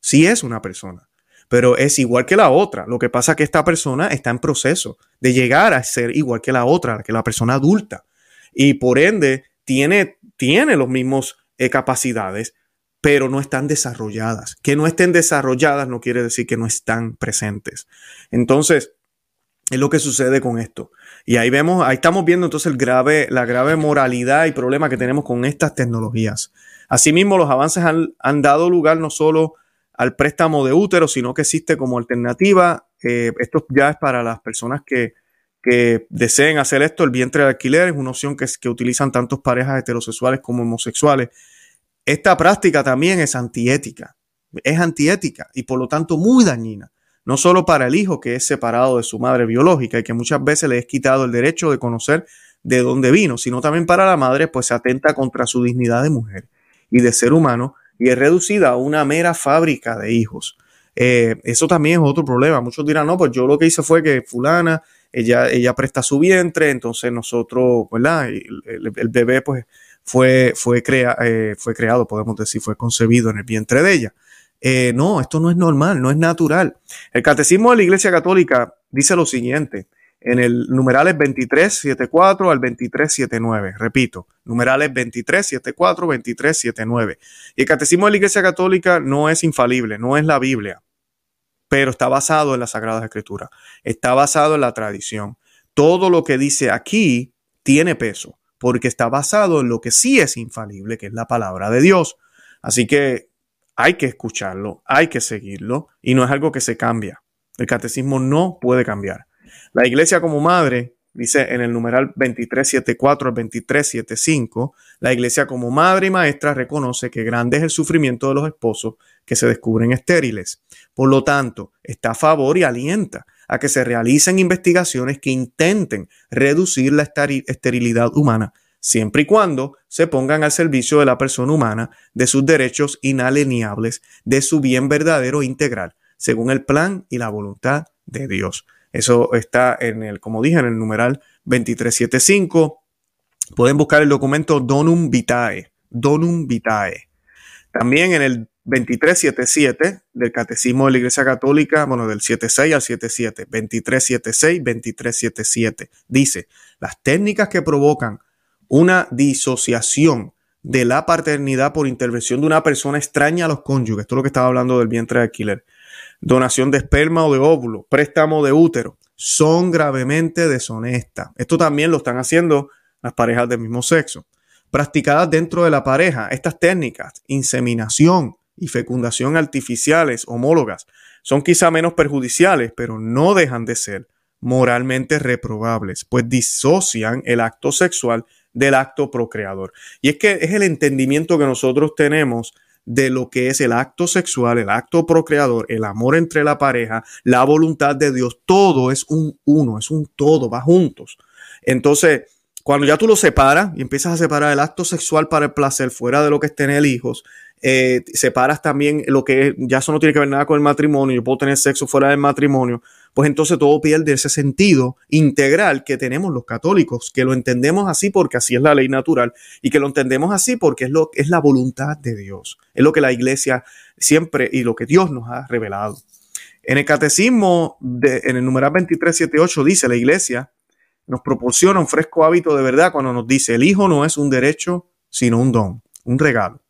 Sí es una persona, pero es igual que la otra. Lo que pasa es que esta persona está en proceso de llegar a ser igual que la otra, que la persona adulta. Y por ende, tiene, tiene los mismos eh, capacidades, pero no están desarrolladas. Que no estén desarrolladas no quiere decir que no están presentes. Entonces, es lo que sucede con esto. Y ahí vemos, ahí estamos viendo entonces el grave, la grave moralidad y problema que tenemos con estas tecnologías. Asimismo, los avances han, dado lugar no solo al préstamo de útero, sino que existe como alternativa. Eh, esto ya es para las personas que, que, deseen hacer esto. El vientre de alquiler es una opción que, que utilizan tantos parejas heterosexuales como homosexuales. Esta práctica también es antiética. es antiética y por lo tanto muy dañina. No solo para el hijo que es separado de su madre biológica y que muchas veces le es quitado el derecho de conocer de dónde vino, sino también para la madre, pues se atenta contra su dignidad de mujer y de ser humano y es reducida a una mera fábrica de hijos. Eh, eso también es otro problema. Muchos dirán, no, pues yo lo que hice fue que fulana, ella, ella presta su vientre, entonces nosotros, ¿verdad? El, el, bebé pues fue, fue, crea, eh, fue creado, podemos decir, fue concebido en el vientre de ella. Eh, no, esto no es normal, no es natural. El catecismo de la Iglesia Católica dice lo siguiente, en el numerales 2374 al 2379. Repito, numerales 2374, 2379. Y el catecismo de la Iglesia Católica no es infalible, no es la Biblia, pero está basado en las Sagradas Escrituras, está basado en la tradición. Todo lo que dice aquí tiene peso, porque está basado en lo que sí es infalible, que es la palabra de Dios. Así que hay que escucharlo, hay que seguirlo, y no es algo que se cambia. El catecismo no puede cambiar. La iglesia como madre, dice en el numeral 2374 al 2375, la iglesia como madre y maestra reconoce que grande es el sufrimiento de los esposos que se descubren estériles. Por lo tanto, está a favor y alienta a que se realicen investigaciones que intenten reducir la esterilidad humana, siempre y cuando se pongan al servicio de la persona humana, de sus derechos inalienables, de su bien verdadero e integral, según el plan y la voluntad de Dios. Eso está en el, como dije, en el numeral 2375. Pueden buscar el documento Donum Vitae. Donum Vitae. También en el 2377 del Catecismo de la Iglesia Católica, bueno, del 76 al 77, 2376, 2377, dice, las técnicas que provocan una disociación de la paternidad por intervención de una persona extraña a los cónyuges, esto es lo que estaba hablando del vientre de alquiler, donación de esperma o de óvulo, préstamo de útero, son gravemente deshonestas. Esto también lo están haciendo las parejas del mismo sexo. Practicadas dentro de la pareja, estas técnicas, inseminación y fecundación artificiales homólogas, son quizá menos perjudiciales, pero no dejan de ser moralmente reprobables, pues disocian el acto sexual del acto procreador. Y es que es el entendimiento que nosotros tenemos de lo que es el acto sexual, el acto procreador, el amor entre la pareja, la voluntad de Dios, todo es un uno, es un todo, va juntos. Entonces, cuando ya tú lo separas y empiezas a separar el acto sexual para el placer fuera de lo que es tener hijos, eh, separas también lo que ya eso no tiene que ver nada con el matrimonio, yo puedo tener sexo fuera del matrimonio, pues entonces todo pierde ese sentido integral que tenemos los católicos, que lo entendemos así porque así es la ley natural y que lo entendemos así porque es, lo, es la voluntad de Dios, es lo que la iglesia siempre y lo que Dios nos ha revelado. En el catecismo, de, en el numeral 2378 dice la iglesia nos proporciona un fresco hábito de verdad cuando nos dice el hijo no es un derecho, sino un don, un regalo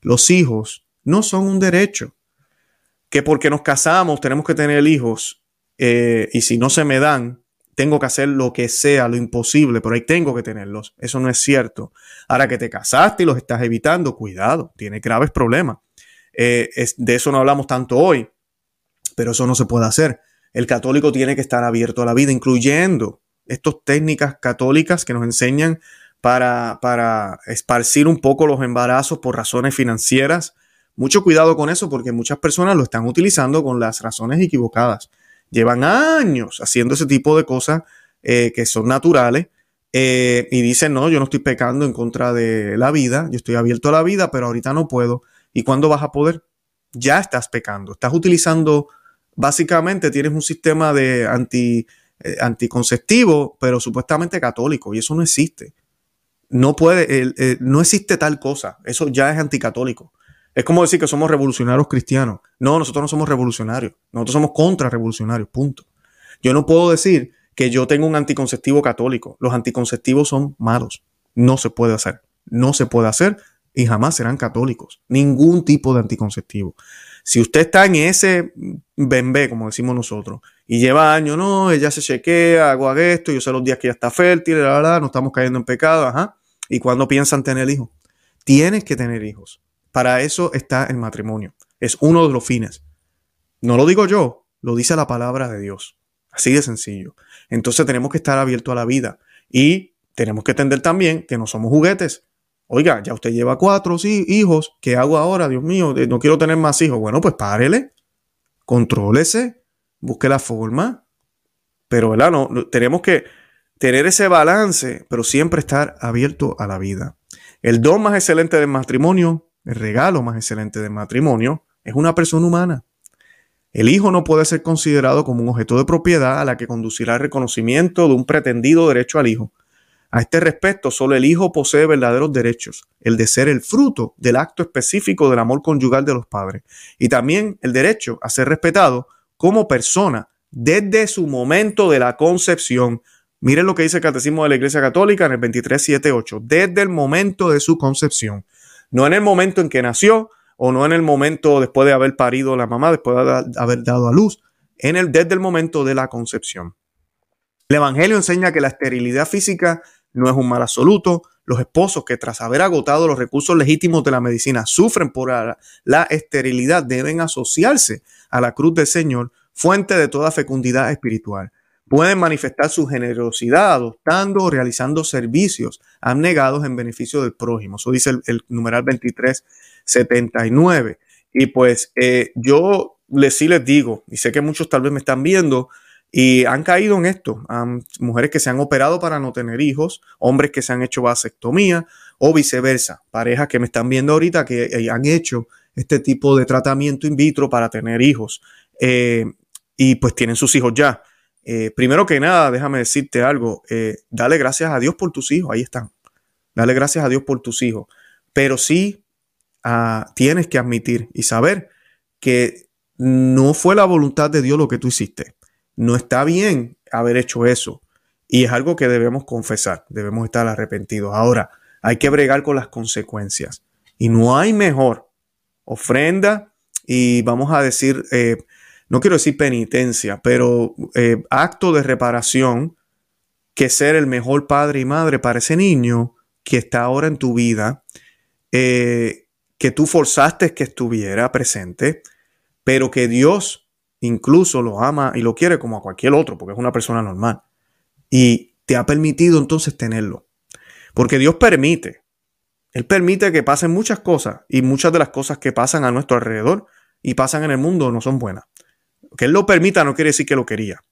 los hijos no son un derecho. Que porque nos casamos tenemos que tener hijos eh, y si no se me dan, tengo que hacer lo que sea, lo imposible, pero ahí tengo que tenerlos. Eso no es cierto. Ahora que te casaste y los estás evitando, cuidado, tiene graves problemas. Eh, de eso no hablamos tanto hoy, pero eso no se puede hacer. El católico tiene que estar abierto a la vida, incluyendo estas técnicas católicas que nos enseñan para, para esparcir un poco los embarazos por razones financieras. Mucho cuidado con eso porque muchas personas lo están utilizando con las razones equivocadas. Llevan años haciendo ese tipo de cosas eh, que son naturales eh, y dicen, no, yo no estoy pecando en contra de la vida, yo estoy abierto a la vida, pero ahorita no puedo. ¿Y cuándo vas a poder? Ya estás pecando, estás utilizando, básicamente tienes un sistema de anti, eh, anticonceptivo, pero supuestamente católico, y eso no existe no puede, no existe tal cosa. Eso ya es anticatólico. Es como decir que somos revolucionarios cristianos. No, nosotros no somos revolucionarios. Nosotros somos contrarrevolucionarios. Punto. Yo no puedo decir que yo tengo un anticonceptivo católico. Los anticonceptivos son malos. No se puede hacer. No se puede hacer y jamás serán católicos. Ningún tipo de anticonceptivo. Si usted está en ese bembé, como decimos nosotros, y lleva años, no, ella se chequea, hago esto, yo sé los días que ya está fértil, la verdad, no estamos cayendo en pecado, ajá. ¿Y cuándo piensan tener hijos? Tienes que tener hijos. Para eso está el matrimonio. Es uno de los fines. No lo digo yo, lo dice la palabra de Dios. Así de sencillo. Entonces tenemos que estar abiertos a la vida y tenemos que entender también que no somos juguetes. Oiga, ya usted lleva cuatro sí, hijos. ¿Qué hago ahora? Dios mío, no quiero tener más hijos. Bueno, pues párele, contrólese, busque la forma. Pero, ¿verdad? No, tenemos que tener ese balance, pero siempre estar abierto a la vida. El don más excelente del matrimonio, el regalo más excelente del matrimonio, es una persona humana. El hijo no puede ser considerado como un objeto de propiedad a la que conducirá el reconocimiento de un pretendido derecho al hijo. A este respecto, solo el hijo posee verdaderos derechos, el de ser el fruto del acto específico del amor conyugal de los padres, y también el derecho a ser respetado como persona desde su momento de la concepción. Miren lo que dice el Catecismo de la Iglesia Católica en el 2378, desde el momento de su concepción, no en el momento en que nació, o no en el momento después de haber parido la mamá, después de haber dado a luz, en el, desde el momento de la concepción. El Evangelio enseña que la esterilidad física no es un mal absoluto. Los esposos que tras haber agotado los recursos legítimos de la medicina sufren por la esterilidad deben asociarse a la cruz del Señor, fuente de toda fecundidad espiritual. Pueden manifestar su generosidad adoptando o realizando servicios abnegados en beneficio del prójimo. Eso dice el, el numeral 23 79. Y pues eh, yo les, sí les digo, y sé que muchos tal vez me están viendo y han caído en esto. mujeres que se han operado para no tener hijos, hombres que se han hecho vasectomía o viceversa. Parejas que me están viendo ahorita que eh, han hecho este tipo de tratamiento in vitro para tener hijos. Eh, y pues tienen sus hijos ya. primero que nada, déjame decirte algo. dale gracias a Dios por tus hijos. Ahí están. Dale gracias a Dios por tus hijos. Pero sí tienes que admitir y saber que no fue la voluntad de Dios lo que tú hiciste. No está bien haber hecho eso. Y es algo que debemos confesar, debemos estar arrepentidos. Ahora, hay que bregar con las consecuencias. Y no hay mejor ofrenda y vamos a decir, eh, no quiero decir penitencia, pero eh, acto de reparación que ser el mejor padre y madre para ese niño que está ahora en tu vida, eh, que tú forzaste que estuviera presente, pero que Dios incluso lo ama y lo quiere como a cualquier otro, porque es una persona normal. Y te ha permitido entonces tenerlo. Porque Dios permite. Él permite que pasen muchas cosas y muchas de las cosas que pasan a nuestro alrededor y pasan en el mundo no son buenas. Que Él lo permita no quiere decir que lo quería.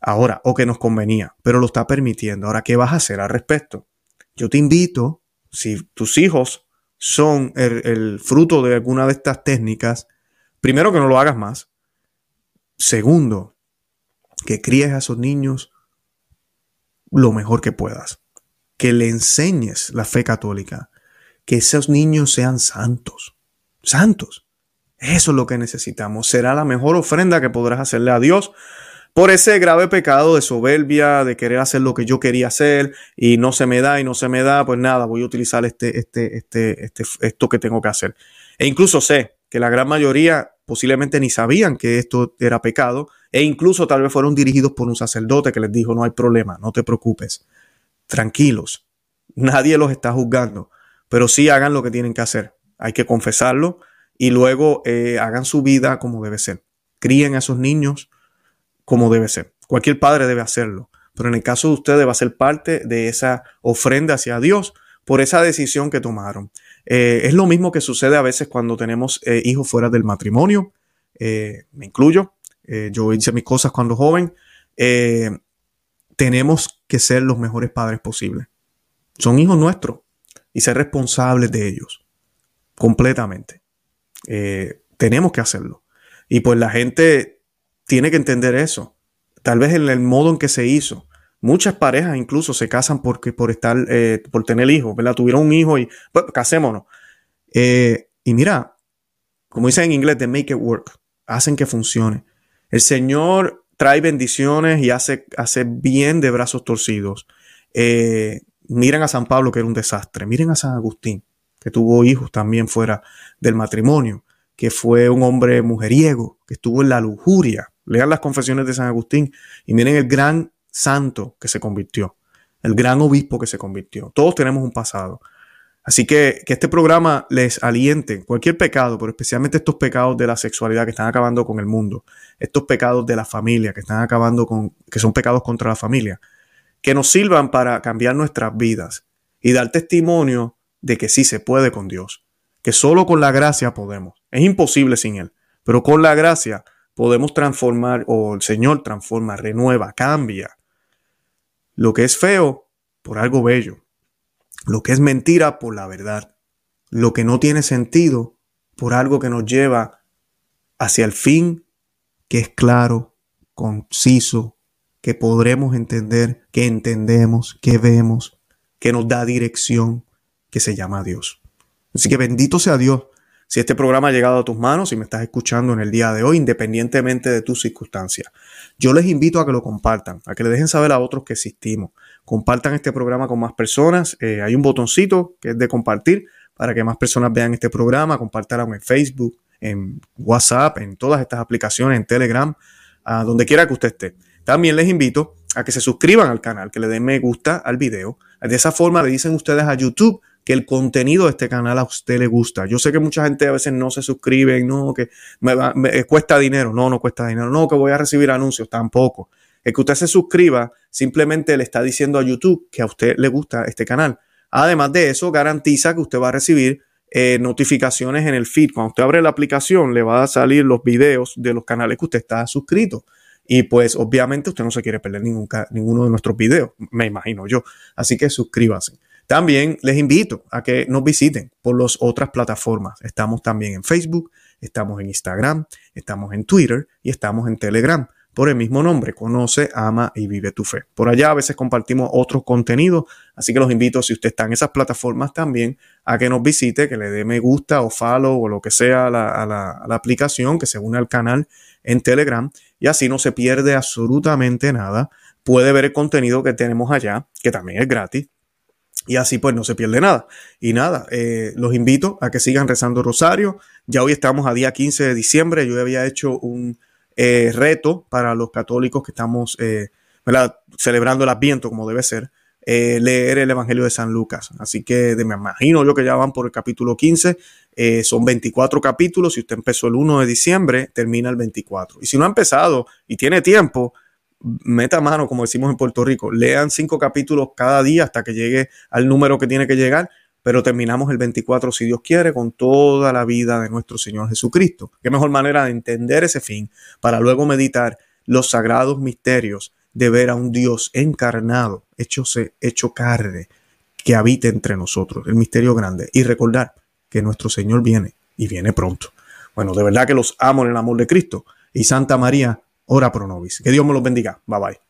Ahora, o que nos convenía, pero lo está permitiendo. Ahora, ¿qué vas a hacer al respecto? Yo te invito, si tus hijos son el, fruto de alguna de estas técnicas, primero que no lo hagas más. Segundo, que críes a esos niños lo mejor que puedas. Que le enseñes la fe católica. Que esos niños sean santos. Santos. Eso es lo que necesitamos. Será la mejor ofrenda que podrás hacerle a Dios por ese grave pecado de soberbia, de querer hacer lo que yo quería hacer y no se me da y no se me da, pues nada, voy a utilizar este, este, este, este, esto que tengo que hacer. E incluso sé que la gran mayoría posiblemente ni sabían que esto era pecado e incluso tal vez fueron dirigidos por un sacerdote que les dijo, no hay problema, no te preocupes, tranquilos, nadie los está juzgando, pero sí hagan lo que tienen que hacer. Hay que confesarlo y luego eh, hagan su vida como debe ser. Críen a esos niños como debe ser. Cualquier padre debe hacerlo, pero en el caso de ustedes va a ser parte de esa ofrenda hacia Dios por esa decisión que tomaron. Eh, es lo mismo que sucede a veces cuando tenemos eh, hijos fuera del matrimonio. Eh, me incluyo. yo hice mis cosas cuando joven. tenemos que ser los mejores padres posibles. Son hijos nuestros y ser responsables de ellos completamente. tenemos que hacerlo. Y pues la gente tiene que entender eso. Tal vez en el modo en que se hizo. Muchas parejas incluso se casan porque, por estar, eh, por tener hijos, ¿verdad? Tuvieron un hijo y pues, casémonos. Eh, y mira, como dicen en inglés, de make it work. Hacen que funcione. El Señor trae bendiciones y hace, hace bien de brazos torcidos. Eh, miren a San Pablo, que era un desastre. Miren a San Agustín, que tuvo hijos también fuera del matrimonio, que fue un hombre mujeriego, que estuvo en la lujuria, Lean las confesiones de San Agustín y miren el gran santo que se convirtió, el gran obispo que se convirtió. Todos tenemos un pasado. Así que que este programa les aliente cualquier pecado, pero especialmente estos pecados de la sexualidad que están acabando con el mundo, estos pecados de la familia que están acabando con, que son pecados contra la familia, que nos sirvan para cambiar nuestras vidas y dar testimonio de que sí se puede con Dios, que solo con la gracia podemos. Es imposible sin Él, pero con la gracia podemos transformar, o el Señor transforma, renueva, cambia. Lo que es feo por algo bello, lo que es mentira por la verdad, lo que no tiene sentido por algo que nos lleva hacia el fin que es claro, conciso, que podremos entender, que entendemos, que vemos, que nos da dirección, que se llama Dios. Así que bendito sea Dios si este programa ha llegado a tus manos y me estás escuchando en el día de hoy, independientemente de tus circunstancias. Yo les invito a que lo compartan, a que le dejen saber a otros que existimos. Compartan este programa con más personas. Eh, hay un botoncito que es de compartir para que más personas vean este programa. Compártanlo en Facebook, en WhatsApp, en todas estas aplicaciones, en Telegram, a donde quiera que usted esté. También les invito a que se suscriban al canal, que le den me gusta al video. De esa forma le dicen ustedes a YouTube que el contenido de este canal a usted le gusta. Yo sé que mucha gente a veces no se suscribe, no, que me, me cuesta dinero, no, no cuesta dinero, no, que voy a recibir anuncios, tampoco. El que usted se suscriba simplemente le está diciendo a YouTube que a usted le gusta este canal. Además de eso, garantiza que usted va a recibir eh, notificaciones en el feed. Cuando usted abre la aplicación, le va a salir los videos de los canales que usted está suscrito. Y pues obviamente usted no se quiere perder ningún, ninguno de nuestros videos, me imagino yo. Así que suscríbase. También les invito a que nos visiten por las otras plataformas. Estamos también en Facebook, estamos en Instagram, estamos en Twitter y estamos en Telegram por el mismo nombre, conoce, ama y vive tu fe. Por allá a veces compartimos otros contenidos, así que los invito, si usted está en esas plataformas también, a que nos visite, que le dé me gusta o follow o lo que sea a la, aplicación, que se une al canal en Telegram y así no se pierde absolutamente nada. Puede ver el contenido que tenemos allá, que también es gratis. Y así pues no se pierde nada. Y nada, eh, los invito a que sigan rezando Rosario. Ya hoy estamos a día 15 de diciembre. Yo había hecho un, eh, reto para los católicos que estamos eh, celebrando el Adviento como debe ser, eh, leer el Evangelio de San Lucas. Así que me imagino yo que ya van por el capítulo 15, son 24 capítulos, si usted empezó el 1 de diciembre, termina el 24. Y si no ha empezado y tiene tiempo, meta mano, como decimos en Puerto Rico, lean cinco capítulos cada día hasta que llegue al número que tiene que llegar pero terminamos el 24, si Dios quiere, con toda la vida de nuestro Señor Jesucristo. Qué mejor manera de entender ese fin para luego meditar los sagrados misterios de ver a un Dios encarnado, hecho, hecho carne, que habita entre nosotros, el misterio grande, y recordar que nuestro Señor viene y viene pronto. Bueno, de verdad que los amo en el amor de Cristo. Y Santa María, ora pro nobis. Que Dios me los bendiga. Bye bye.